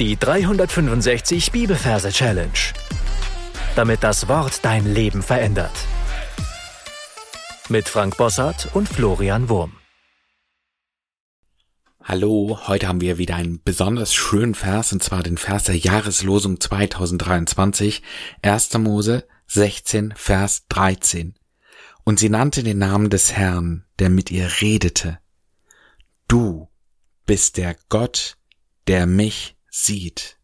Die 365 Bibelverse Challenge. Damit das Wort dein Leben verändert. Mit Frank Bossart und Florian Wurm. Hallo, heute haben wir wieder einen besonders schönen Vers, und zwar den Vers der Jahreslosung 2023, 1. Mose 16, Vers 13. Und sie nannte den Namen des Herrn, der mit ihr redete. Du bist der Gott, der mich sieht.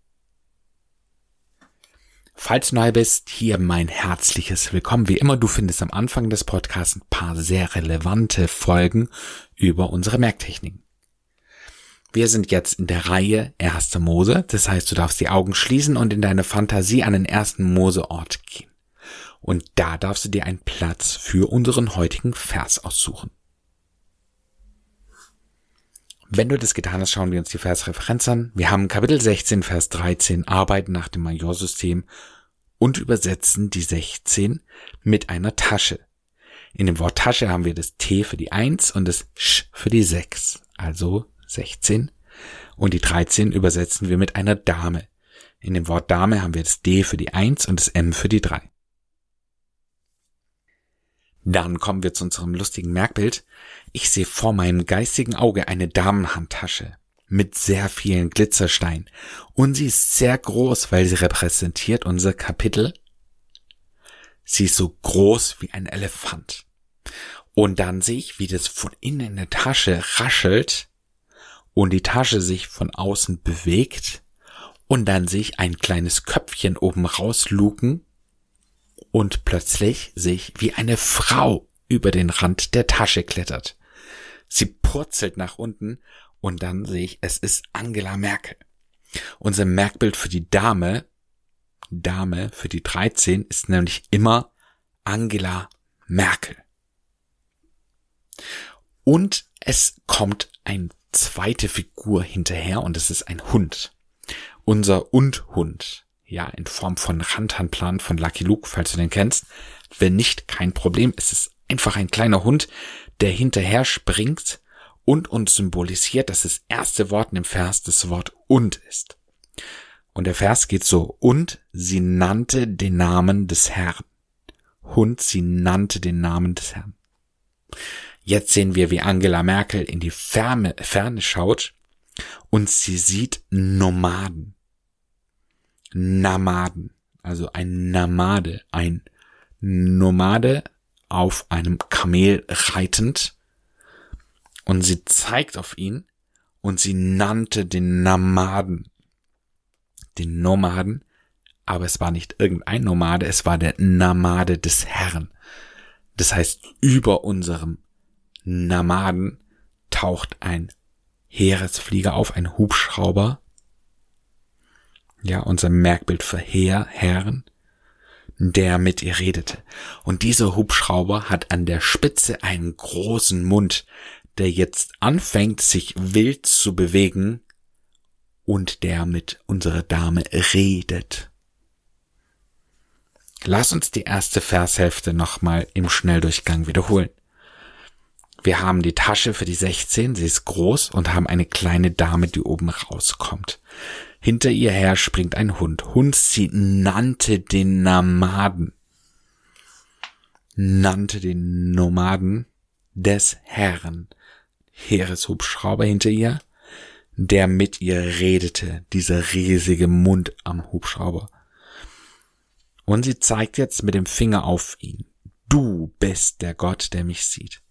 Falls du neu bist, hier mein herzliches Willkommen. Wie immer, du findest am Anfang des Podcasts ein paar sehr relevante Folgen über unsere Merktechniken. Wir sind jetzt in der Reihe Erste Mose, das heißt, du darfst die Augen schließen und in deine Fantasie an den ersten Moseort gehen. Und da darfst du dir einen Platz für unseren heutigen Vers aussuchen. Wenn du das getan hast, schauen wir uns die Versreferenz an. Wir haben Kapitel 16, Vers 13, Arbeiten nach dem Majorsystem und übersetzen die 16 mit einer Tasche. In dem Wort Tasche haben wir das T für die 1 und das Sch für die 6, also 16. Und die 13 übersetzen wir mit einer Dame. In dem Wort Dame haben wir das D für die 1 und das M für die 3. Dann kommen wir zu unserem lustigen Merkbild. Ich sehe vor meinem geistigen Auge eine Damenhandtasche mit sehr vielen Glitzersteinen. Und sie ist sehr groß, weil sie repräsentiert unser Kapitel. Sie ist so groß wie ein Elefant. Und dann sehe ich, wie das von innen in der Tasche raschelt und die Tasche sich von außen bewegt. Und dann sehe ich ein kleines Köpfchen oben rausluken und plötzlich sich wie eine Frau über den Rand der Tasche klettert. Sie purzelt nach unten und dann sehe ich, es ist Angela Merkel. Unser Merkbild für die Dame, Dame für die 13 ist nämlich immer Angela Merkel. Und es kommt eine zweite Figur hinterher und es ist ein Hund. Unser Und-Hund ja, in Form von Rantanplan von Lucky Luke, falls du den kennst. Wenn nicht, kein Problem. Es ist einfach ein kleiner Hund, der hinterher springt und uns symbolisiert, dass das erste Wort in dem Vers das Wort und ist. Und der Vers geht so, und sie nannte den Namen des Herrn. Hund, sie nannte den Namen des Herrn. Jetzt sehen wir, wie Angela Merkel in die Ferne, Ferne schaut und sie sieht Nomaden. Namaden, also ein Namade, ein Nomade auf einem Kamel reitend. Und sie zeigt auf ihn und sie nannte den Namaden, den Nomaden, aber es war nicht irgendein Nomade, es war der Namade des Herrn. Das heißt, über unserem Namaden taucht ein Heeresflieger auf, ein Hubschrauber, ja, unser Merkbild für Heer, Herren, der mit ihr redete. Und dieser Hubschrauber hat an der Spitze einen großen Mund, der jetzt anfängt, sich wild zu bewegen und der mit unserer Dame redet. Lass uns die erste Vershälfte nochmal im Schnelldurchgang wiederholen. Wir haben die Tasche für die 16, sie ist groß und haben eine kleine Dame, die oben rauskommt. Hinter ihr her springt ein Hund. Hund, sie nannte den Nomaden. Nannte den Nomaden des Herrn. Heereshubschrauber hinter ihr, der mit ihr redete, dieser riesige Mund am Hubschrauber. Und sie zeigt jetzt mit dem Finger auf ihn. Du bist der Gott, der mich sieht.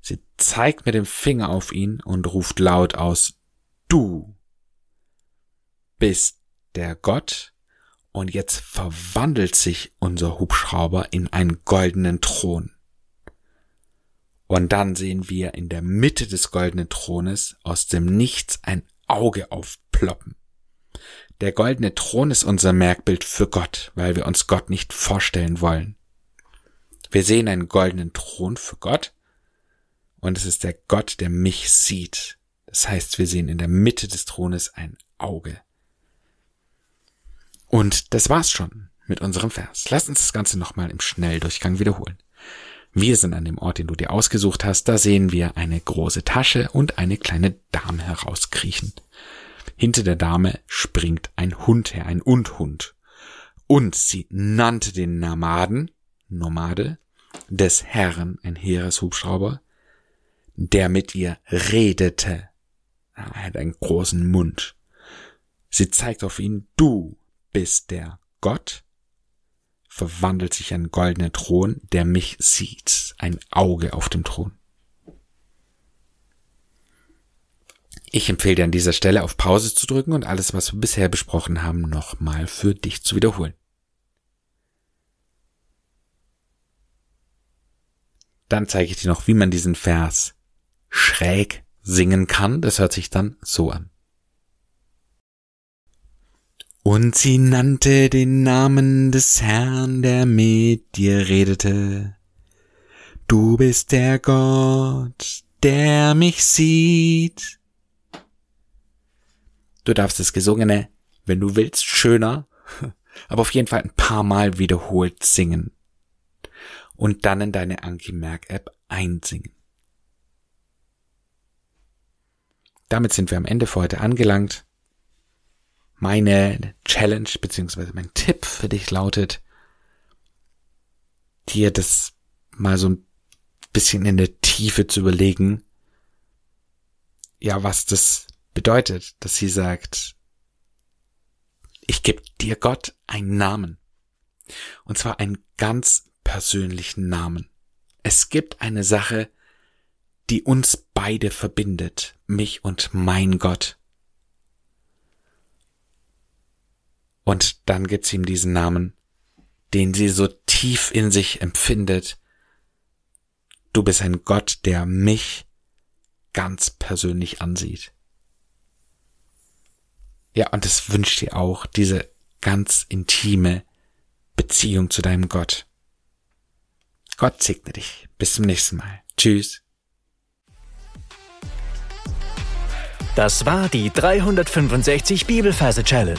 Sie zeigt mit dem Finger auf ihn und ruft laut aus, du bist der Gott und jetzt verwandelt sich unser Hubschrauber in einen goldenen Thron. Und dann sehen wir in der Mitte des goldenen Thrones aus dem Nichts ein Auge aufploppen. Der goldene Thron ist unser Merkbild für Gott, weil wir uns Gott nicht vorstellen wollen. Wir sehen einen goldenen Thron für Gott und es ist der Gott, der mich sieht. Das heißt, wir sehen in der Mitte des Thrones ein Auge. Und das war's schon mit unserem Vers. Lass uns das Ganze nochmal im Schnelldurchgang wiederholen. Wir sind an dem Ort, den du dir ausgesucht hast. Da sehen wir eine große Tasche und eine kleine Dame herauskriechen. Hinter der Dame springt ein Hund her, ein Unthund. Und sie nannte den Nomaden, Nomade, des Herrn, ein Heereshubschrauber, der mit ihr redete. Er hat einen großen Mund. Sie zeigt auf ihn, du bist der Gott, verwandelt sich ein goldener Thron, der mich sieht, ein Auge auf dem Thron. Ich empfehle dir an dieser Stelle auf Pause zu drücken und alles, was wir bisher besprochen haben, nochmal für dich zu wiederholen. Dann zeige ich dir noch, wie man diesen Vers schräg singen kann. Das hört sich dann so an. Und sie nannte den Namen des Herrn, der mit dir redete. Du bist der Gott, der mich sieht. Du darfst das Gesungene, wenn du willst, schöner, aber auf jeden Fall ein paar Mal wiederholt singen. Und dann in deine Anki Merk App einsingen. Damit sind wir am Ende für heute angelangt. Meine Challenge beziehungsweise mein Tipp für dich lautet, dir das mal so ein bisschen in der Tiefe zu überlegen, ja, was das bedeutet, dass sie sagt, ich gebe dir Gott einen Namen. Und zwar einen ganz persönlichen Namen. Es gibt eine Sache, die uns beide verbindet, mich und mein Gott. Und dann gibt's ihm diesen Namen, den sie so tief in sich empfindet. Du bist ein Gott, der mich ganz persönlich ansieht. Ja, und es wünscht dir auch diese ganz intime Beziehung zu deinem Gott. Gott segne dich. Bis zum nächsten Mal. Tschüss. Das war die 365 Bibelferse Challenge.